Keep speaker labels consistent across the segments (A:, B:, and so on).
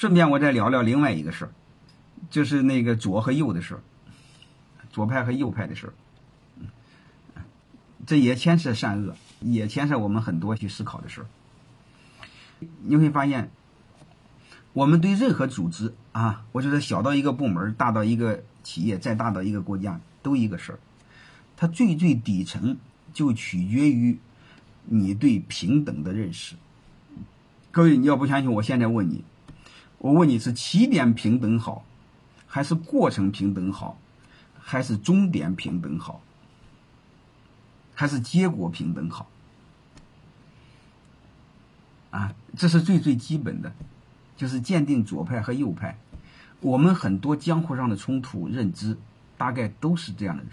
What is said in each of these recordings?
A: 顺便我再聊聊另外一个事儿，就是那个左和右的事儿，左派和右派的事儿。这也牵涉善恶，也牵涉我们很多去思考的事儿。你会发现，我们对任何组织啊，我觉得小到一个部门，大到一个企业，再大到一个国家，都一个事儿。它最最底层就取决于你对平等的认识。各位，你要不相信，我现在问你，我问你是起点平等好，还是过程平等好，还是终点平等好？还是结果平等好啊，这是最最基本的，就是鉴定左派和右派。我们很多江湖上的冲突认知，大概都是这样的。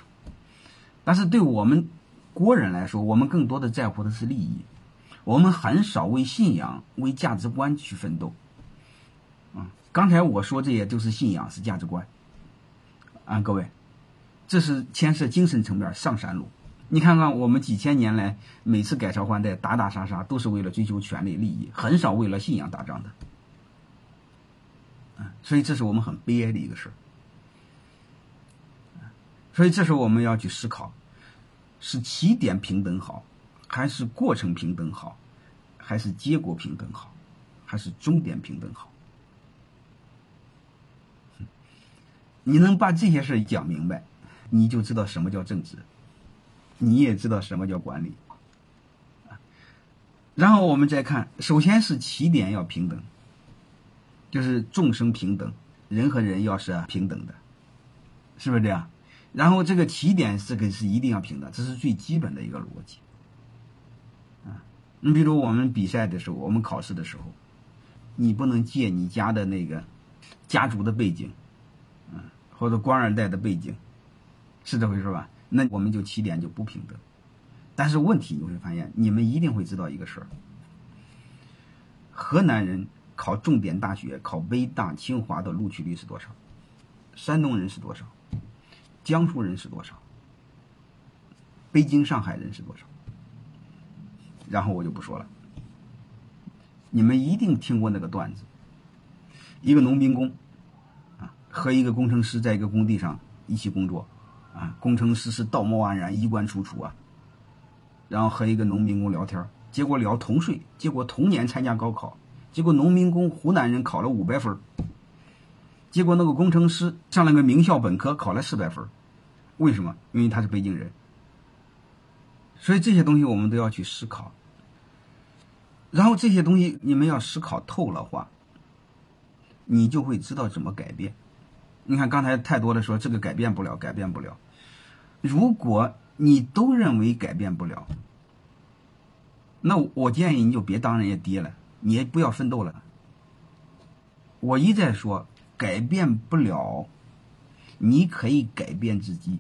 A: 但是对我们国人来说，我们更多的在乎的是利益，我们很少为信仰、为价值观去奋斗。啊，刚才我说这些都是信仰，是价值观。啊，各位，这是牵涉精神层面上山路。你看看，我们几千年来每次改朝换代、打打杀杀，都是为了追求权力利益，很少为了信仰打仗的。所以这是我们很悲哀的一个事儿。所以这时候我们要去思考：是起点平等好，还是过程平等好，还是结果平等好，还是终点平等好？你能把这些事讲明白，你就知道什么叫政治。你也知道什么叫管理，然后我们再看，首先是起点要平等，就是众生平等，人和人要是平等的，是不是这样？然后这个起点这个是一定要平等，这是最基本的一个逻辑。啊，你比如我们比赛的时候，我们考试的时候，你不能借你家的那个家族的背景，或者官二代的背景，是这回事吧？那我们就起点就不平等，但是问题你会发现，你们一定会知道一个事儿：河南人考重点大学、考北大、清华的录取率是多少？山东人是多少？江苏人是多少？北京、上海人是多少？然后我就不说了。你们一定听过那个段子：一个农民工，和一个工程师在一个工地上一起工作。啊，工程师是道貌岸然、衣冠楚楚啊，然后和一个农民工聊天，结果聊同岁，结果同年参加高考，结果农民工湖南人考了五百分，结果那个工程师上了个名校本科考了四百分，为什么？因为他是北京人。所以这些东西我们都要去思考，然后这些东西你们要思考透了话，你就会知道怎么改变。你看刚才太多的说这个改变不了，改变不了。如果你都认为改变不了，那我建议你就别当人家爹了，你也不要奋斗了。我一再说改变不了，你可以改变自己。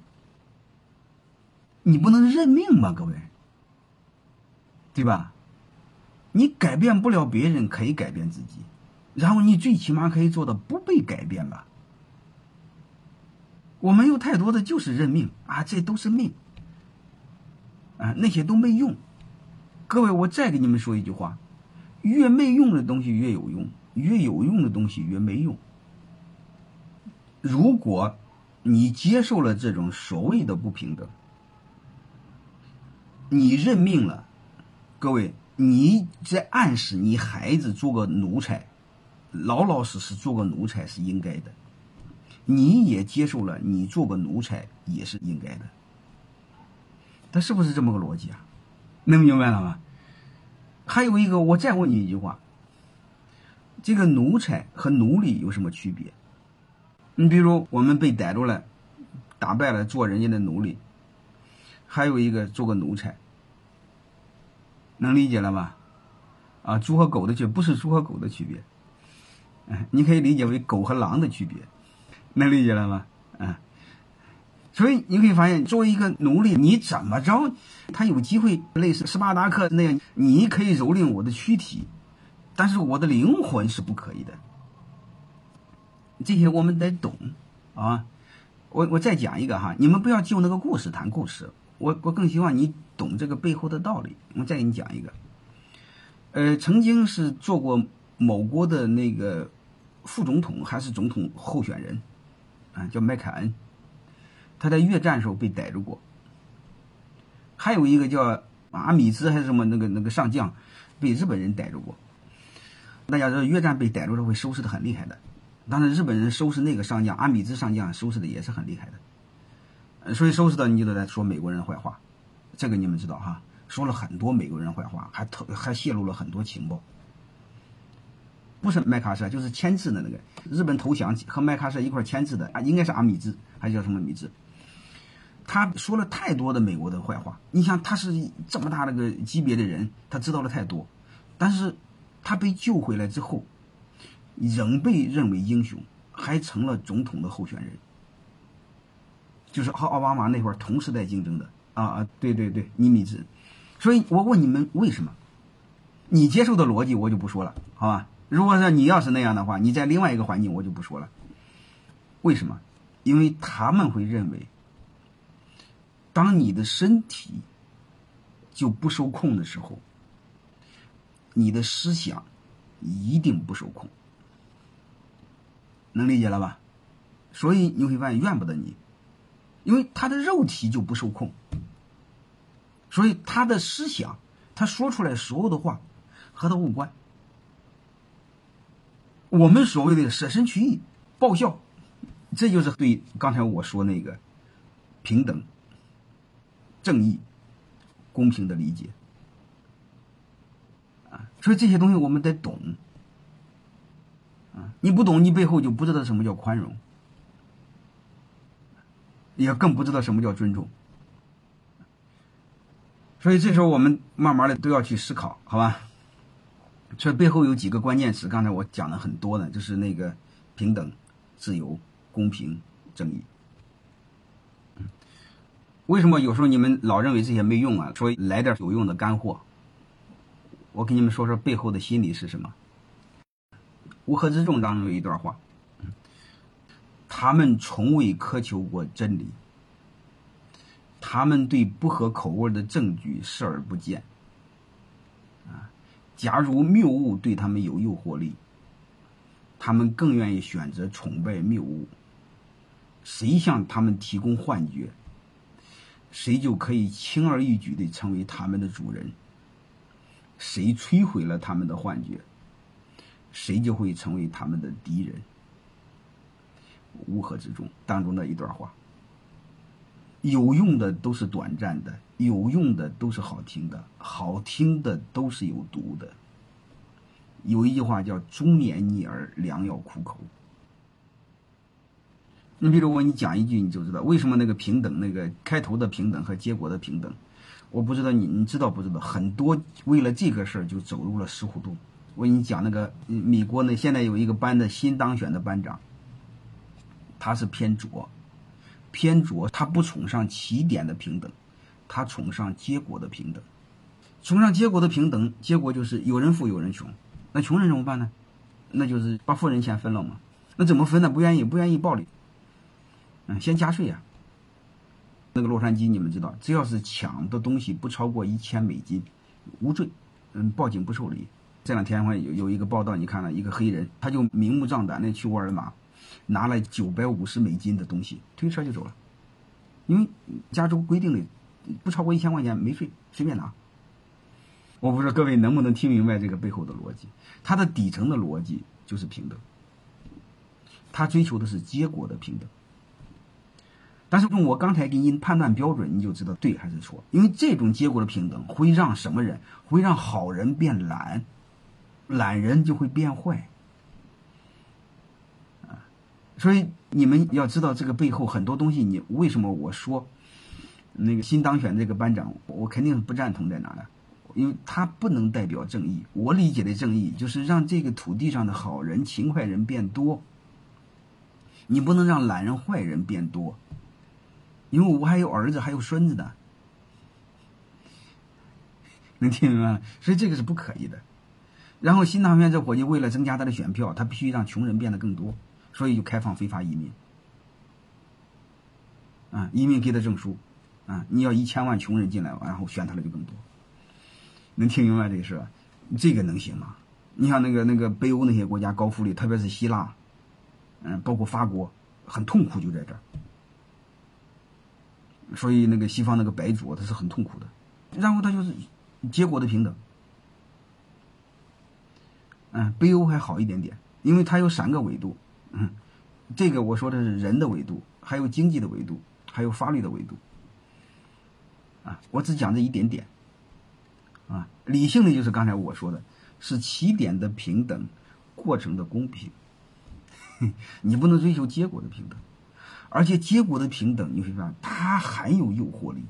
A: 你不能认命吗？各位，对吧？你改变不了别人，可以改变自己，然后你最起码可以做到不被改变吧。我没有太多的就是认命啊，这都是命啊，那些都没用。各位，我再给你们说一句话：越没用的东西越有用，越有用的东西越没用。如果你接受了这种所谓的不平等，你认命了，各位，你在暗示你孩子做个奴才，老老实实做个奴才是应该的。你也接受了，你做个奴才也是应该的。他是不是这么个逻辑啊？能明白了吗？还有一个，我再问你一句话：这个奴才和奴隶有什么区别？你比如我们被逮住了，打败了，做人家的奴隶；还有一个做个奴才，能理解了吗？啊，猪和狗的区不是猪和狗的区别，你可以理解为狗和狼的区别。能理解了吗？啊，所以你可以发现，作为一个奴隶，你怎么着，他有机会类似斯巴达克那样，你可以蹂躏我的躯体，但是我的灵魂是不可以的。这些我们得懂啊。我我再讲一个哈，你们不要就那个故事谈故事，我我更希望你懂这个背后的道理。我再给你讲一个，呃，曾经是做过某国的那个。副总统还是总统候选人，啊，叫麦凯恩，他在越战时候被逮住过。还有一个叫阿米兹还是什么那个那个上将，被日本人逮住过。大家知道越战被逮住了会收拾的很厉害的，但是日本人收拾那个上将阿米兹上将收拾的也是很厉害的，所以收拾的你就得在说美国人的坏话，这个你们知道哈，说了很多美国人坏话，还透还泄露了很多情报。不是麦克阿瑟，就是签字的那个日本投降和麦克阿瑟一块签字的啊，应该是阿米兹还是叫什么米兹？他说了太多的美国的坏话。你想，他是这么大那个级别的人，他知道的太多，但是他被救回来之后，仍被认为英雄，还成了总统的候选人，就是和奥巴马那会儿同时代竞争的啊啊，对对对，尼米兹。所以我问你们为什么？你接受的逻辑我就不说了，好吧？如果说你要是那样的话，你在另外一个环境我就不说了。为什么？因为他们会认为，当你的身体就不受控的时候，你的思想一定不受控。能理解了吧？所以你会发现怨不得你，因为他的肉体就不受控，所以他的思想，他说出来所有的话和他无关。我们所谓的舍身取义、报效，这就是对刚才我说那个平等、正义、公平的理解啊。所以这些东西我们得懂啊。你不懂，你背后就不知道什么叫宽容，也更不知道什么叫尊重。所以这时候我们慢慢的都要去思考，好吧？这背后有几个关键词，刚才我讲了很多呢，就是那个平等、自由、公平、正义。为什么有时候你们老认为这些没用啊？说来点有用的干货，我给你们说说背后的心理是什么。乌合之众当中有一段话，他们从未苛求过真理，他们对不合口味的证据视而不见。假如谬误对他们有诱惑力，他们更愿意选择崇拜谬误。谁向他们提供幻觉，谁就可以轻而易举地成为他们的主人。谁摧毁了他们的幻觉，谁就会成为他们的敌人。乌合之众当中的一段话。有用的都是短暂的，有用的都是好听的，好听的都是有毒的。有一句话叫“忠言逆耳，良药苦口”。你比如我给你讲一句，你就知道为什么那个平等，那个开头的平等和结果的平等，我不知道你你知道不知道？很多为了这个事儿就走入了死胡同。我给你讲那个米国呢，现在有一个班的新当选的班长，他是偏左。偏左，他不崇尚起点的平等，他崇尚结果的平等。崇尚结果的平等，结果就是有人富有人穷。那穷人怎么办呢？那就是把富人钱分了嘛。那怎么分呢？不愿意，不愿意暴力。嗯，先加税呀。那个洛杉矶，你们知道，只要是抢的东西不超过一千美金，无罪。嗯，报警不受理。这两天的话有有一个报道，你看了一个黑人，他就明目张胆的去沃尔玛。拿了九百五十美金的东西，推车就走了，因为加州规定的不超过一千块钱没税，随便拿。我不知道各位能不能听明白这个背后的逻辑，它的底层的逻辑就是平等，他追求的是结果的平等。但是用我刚才给你判断标准，你就知道对还是错，因为这种结果的平等会让什么人？会让好人变懒，懒人就会变坏啊。所以你们要知道这个背后很多东西，你为什么我说那个新当选这个班长，我肯定不赞同在哪呢？因为他不能代表正义。我理解的正义就是让这个土地上的好人、勤快人变多。你不能让懒人、坏人变多，因为我还有儿子，还有孙子的，能听明白吗？所以这个是不可以的。然后新当选这伙计为了增加他的选票，他必须让穷人变得更多。所以就开放非法移民，啊，移民给他证书，啊，你要一千万穷人进来，然后选他的就更多，能听明白这个事？这个能行吗？你像那个那个北欧那些国家高福利，特别是希腊，嗯，包括法国，很痛苦就在这儿。所以那个西方那个白左他是很痛苦的，然后他就是结果的平等。嗯，北欧还好一点点，因为它有三个维度。嗯，这个我说的是人的维度，还有经济的维度，还有法律的维度。啊，我只讲这一点点。啊，理性的就是刚才我说的，是起点的平等，过程的公平。你不能追求结果的平等，而且结果的平等，你会发现它很有诱惑力。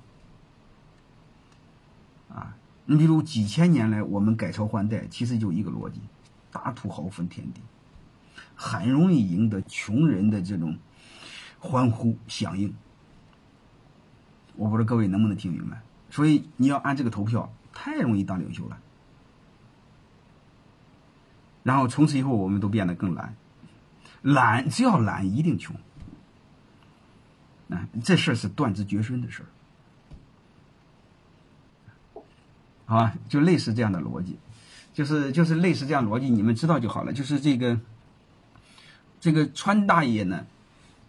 A: 啊，你比如几千年来我们改朝换代，其实就一个逻辑。大土豪分田地，很容易赢得穷人的这种欢呼响应。我不知道各位能不能听明白？所以你要按这个投票，太容易当领袖了。然后从此以后，我们都变得更懒，懒只要懒一定穷。啊，这事儿是断子绝孙的事儿，好吧？就类似这样的逻辑。就是就是类似这样逻辑，你们知道就好了。就是这个，这个川大爷呢，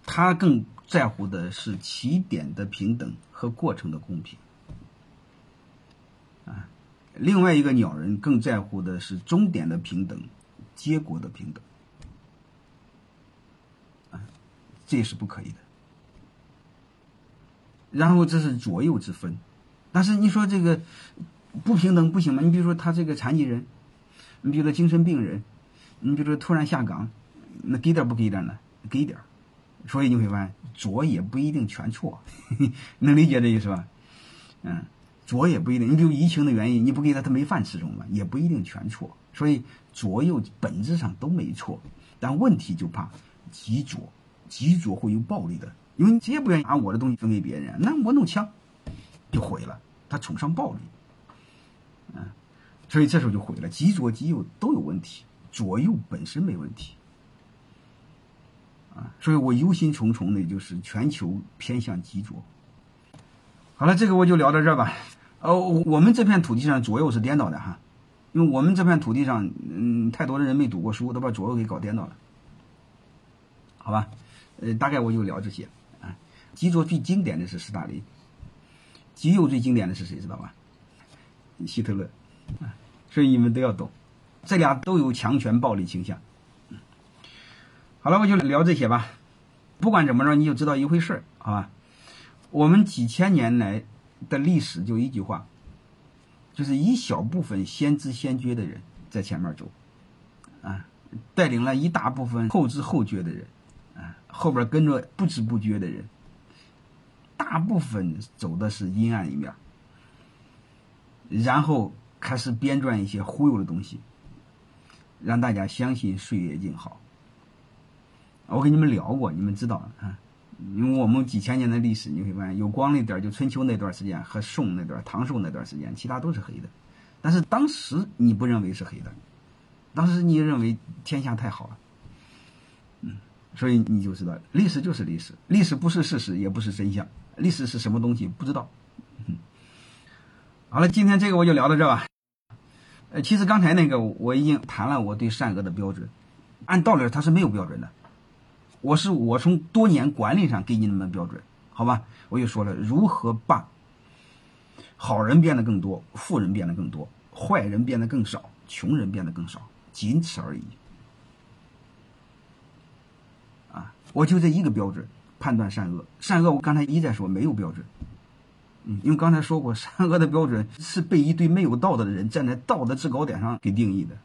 A: 他更在乎的是起点的平等和过程的公平，啊，另外一个鸟人更在乎的是终点的平等，结果的平等，啊，这是不可以的。然后这是左右之分，但是你说这个不平等不行吗？你比如说他这个残疾人。你比如说精神病人，你比如说突然下岗，那给点不给点呢？给点所以你会发现左也不一定全错，能理解这意思吧？嗯，左也不一定。你比如疫情的原因，你不给他，他没饭吃，中吗？也不一定全错。所以左右本质上都没错，但问题就怕极左，极左会有暴力的，因为你谁也不愿意把我的东西分给别人，那我弄枪就毁了，他崇尚暴力，嗯。所以这时候就毁了，极左极右都有问题，左右本身没问题，所以我忧心忡忡的，就是全球偏向极左。好了，这个我就聊到这儿吧。呃，我们这片土地上左右是颠倒的哈，因为我们这片土地上，嗯，太多的人没读过书，都把左右给搞颠倒了，好吧？呃，大概我就聊这些啊。极左最经典的是斯大林，极右最经典的是谁知道吧？希特勒。啊所以你们都要懂，这俩都有强权暴力倾向。好了，我就聊这些吧。不管怎么着，你就知道一回事儿，好吧？我们几千年来的历史就一句话，就是一小部分先知先觉的人在前面走，啊，带领了一大部分后知后觉的人，啊，后边跟着不知不觉的人，大部分走的是阴暗一面，然后。开始编撰一些忽悠的东西，让大家相信岁月静好。我跟你们聊过，你们知道啊？因为我们几千年的历史，你会发现有光那点就春秋那段时间和宋那段、唐宋那段时间，其他都是黑的。但是当时你不认为是黑的，当时你认为天下太好了，嗯，所以你就知道历史就是历史，历史不是事实，也不是真相，历史是什么东西不知道。好了，今天这个我就聊到这吧。呃，其实刚才那个我已经谈了我对善恶的标准，按道理它是没有标准的。我是我从多年管理上给你们的标准，好吧？我就说了如何把好人变得更多，富人变得更多，坏人变得更少，穷人变得更少，仅此而已。啊，我就这一个标准判断善恶，善恶我刚才一再说没有标准。嗯，因为刚才说过，善恶的标准是被一堆没有道德的人站在道德制高点上给定义的。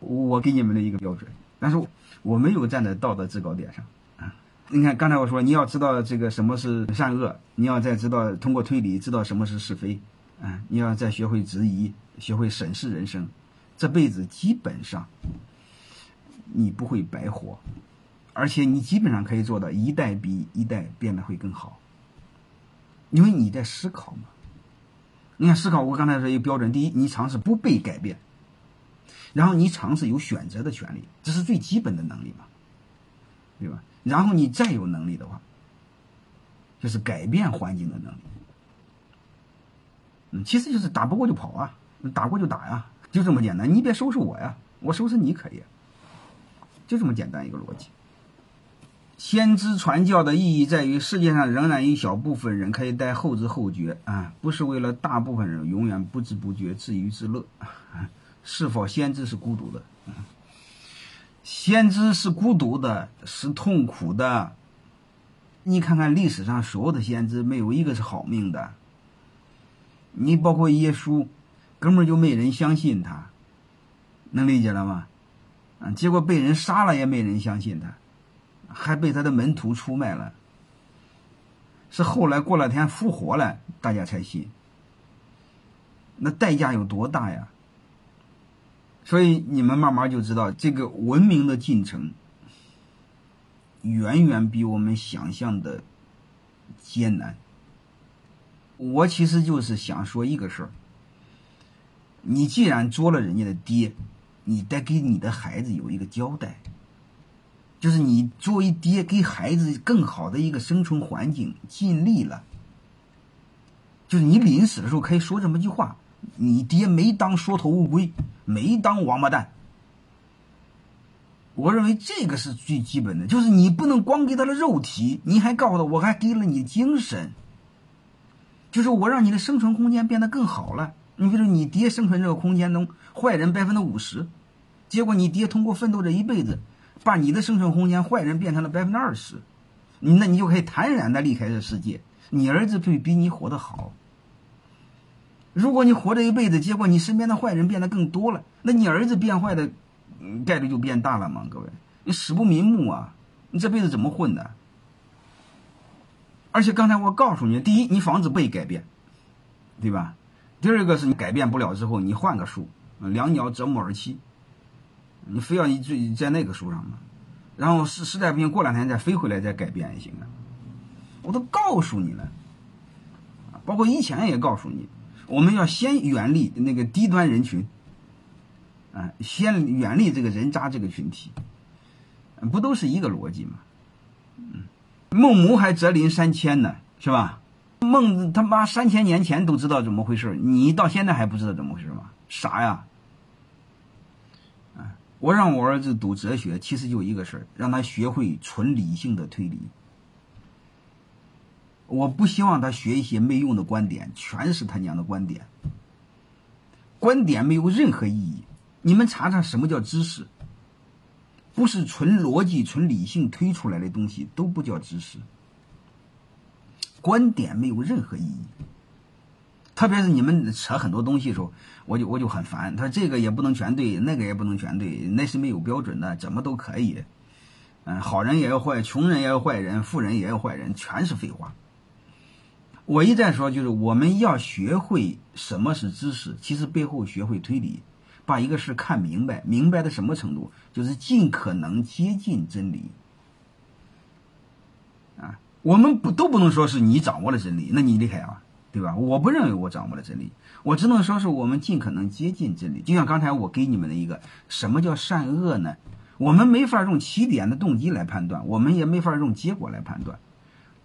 A: 我给你们的一个标准，但是我没有站在道德制高点上啊。你看，刚才我说你要知道这个什么是善恶，你要再知道通过推理知道什么是是非，啊，你要再学会质疑，学会审视人生，这辈子基本上你不会白活，而且你基本上可以做到一代比一代变得会更好。因为你在思考嘛，你看思考，我刚才说一个标准：第一，你尝试不被改变；然后你尝试有选择的权利，这是最基本的能力嘛，对吧？然后你再有能力的话，就是改变环境的能力。嗯，其实就是打不过就跑啊，打过就打呀，就这么简单。你别收拾我呀，我收拾你可以，就这么简单一个逻辑。先知传教的意义在于，世界上仍然一小部分人可以待后知后觉啊，不是为了大部分人永远不知不觉自娱自乐。是否先知是孤独的？先知是孤独的，是痛苦的。你看看历史上所有的先知，没有一个是好命的。你包括耶稣，根本就没人相信他，能理解了吗？啊，结果被人杀了也没人相信他。还被他的门徒出卖了，是后来过两天复活了，大家才信。那代价有多大呀？所以你们慢慢就知道，这个文明的进程远远比我们想象的艰难。我其实就是想说一个事儿：你既然做了人家的爹，你得给你的孩子有一个交代。就是你作为爹，给孩子更好的一个生存环境尽力了。就是你临死的时候可以说这么一句话：你爹没当缩头乌龟，没当王八蛋。我认为这个是最基本的，就是你不能光给他的肉体，你还告诉他我还给了你精神。就是我让你的生存空间变得更好了。你比如你爹生存这个空间中，坏人百分之五十，结果你爹通过奋斗这一辈子。把你的生存空间坏人变成了百分之二十，那你就可以坦然的离开这世界。你儿子会比你活得好。如果你活这一辈子，结果你身边的坏人变得更多了，那你儿子变坏的概率就变大了嘛？各位，你死不瞑目啊！你这辈子怎么混的？而且刚才我告诉你，第一，你房子被改变，对吧？第二个是你改变不了之后，你换个树，两鸟择木而栖。你非要你最在那个树上吗？然后实实在不行，过两天再飞回来再改变也行啊。我都告诉你了，包括以前也告诉你，我们要先远离那个低端人群，啊，先远离这个人渣这个群体，不都是一个逻辑吗？孟母还择邻三千呢，是吧？孟他妈三千年前都知道怎么回事，你到现在还不知道怎么回事吗？傻呀！我让我儿子读哲学，其实就一个事儿，让他学会纯理性的推理。我不希望他学一些没用的观点，全是他娘的观点。观点没有任何意义。你们查查什么叫知识？不是纯逻辑、纯理性推出来的东西都不叫知识。观点没有任何意义。特别是你们扯很多东西的时候，我就我就很烦。他这个也不能全对，那个也不能全对，那是没有标准的，怎么都可以。嗯，好人也有坏，穷人也有坏人，富人也有坏人，全是废话。我一再说，就是我们要学会什么是知识，其实背后学会推理，把一个事看明白，明白到什么程度，就是尽可能接近真理。啊，我们不都不能说是你掌握了真理，那你厉害啊。对吧？我不认为我掌握了真理，我只能说是我们尽可能接近真理。就像刚才我给你们的一个，什么叫善恶呢？我们没法用起点的动机来判断，我们也没法用结果来判断。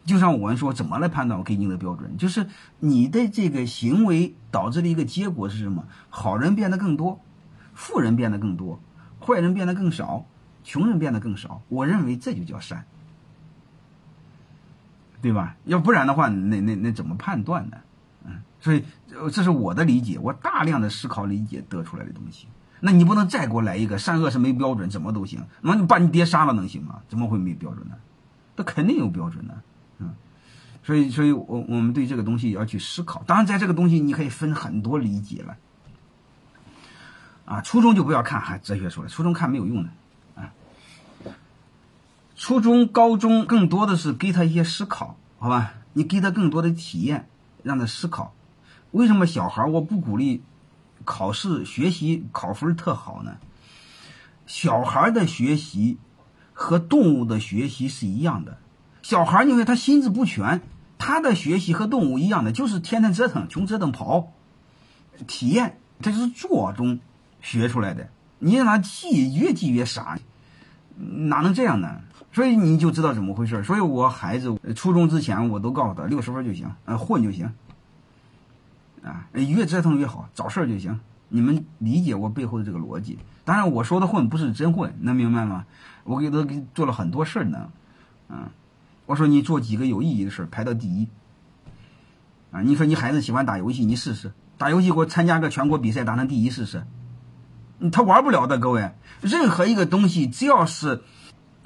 A: 就像我们说，怎么来判断？我给你的标准就是你的这个行为导致的一个结果是什么？好人变得更多，富人变得更多，坏人变得更少，穷人变得更少。我认为这就叫善。对吧？要不然的话，那那那怎么判断呢？嗯，所以这是我的理解，我大量的思考理解得出来的东西。那你不能再给我来一个善恶是没标准，怎么都行？那你把你爹杀了能行吗？怎么会没标准呢？那肯定有标准的，嗯。所以，所以我我们对这个东西要去思考。当然，在这个东西你可以分很多理解了。啊，初中就不要看还哲学书了，初中看没有用的。啊初中、高中更多的是给他一些思考，好吧？你给他更多的体验，让他思考。为什么小孩我不鼓励考试学习考分特好呢？小孩的学习和动物的学习是一样的。小孩因为他心智不全，他的学习和动物一样的，就是天天折腾，穷折腾跑，体验，这是做中学出来的。你让他记，越记越傻，哪能这样呢？所以你就知道怎么回事所以我孩子初中之前我都告诉他六十分就行，呃，混就行，啊，越折腾越好，找事儿就行。你们理解我背后的这个逻辑？当然我说的混不是真混，能明白吗？我给他做了很多事儿呢，嗯，我说你做几个有意义的事排到第一。啊，你说你孩子喜欢打游戏，你试试打游戏，给我参加个全国比赛，打成第一试试。他玩不了的，各位。任何一个东西，只要是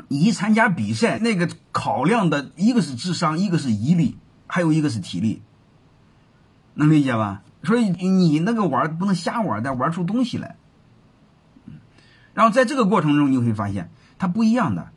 A: 一参加比赛，那个考量的一个是智商，一个是毅力，还有一个是体力，能理解吧？所以你那个玩不能瞎玩，得玩出东西来。然后在这个过程中，你会发现它不一样的。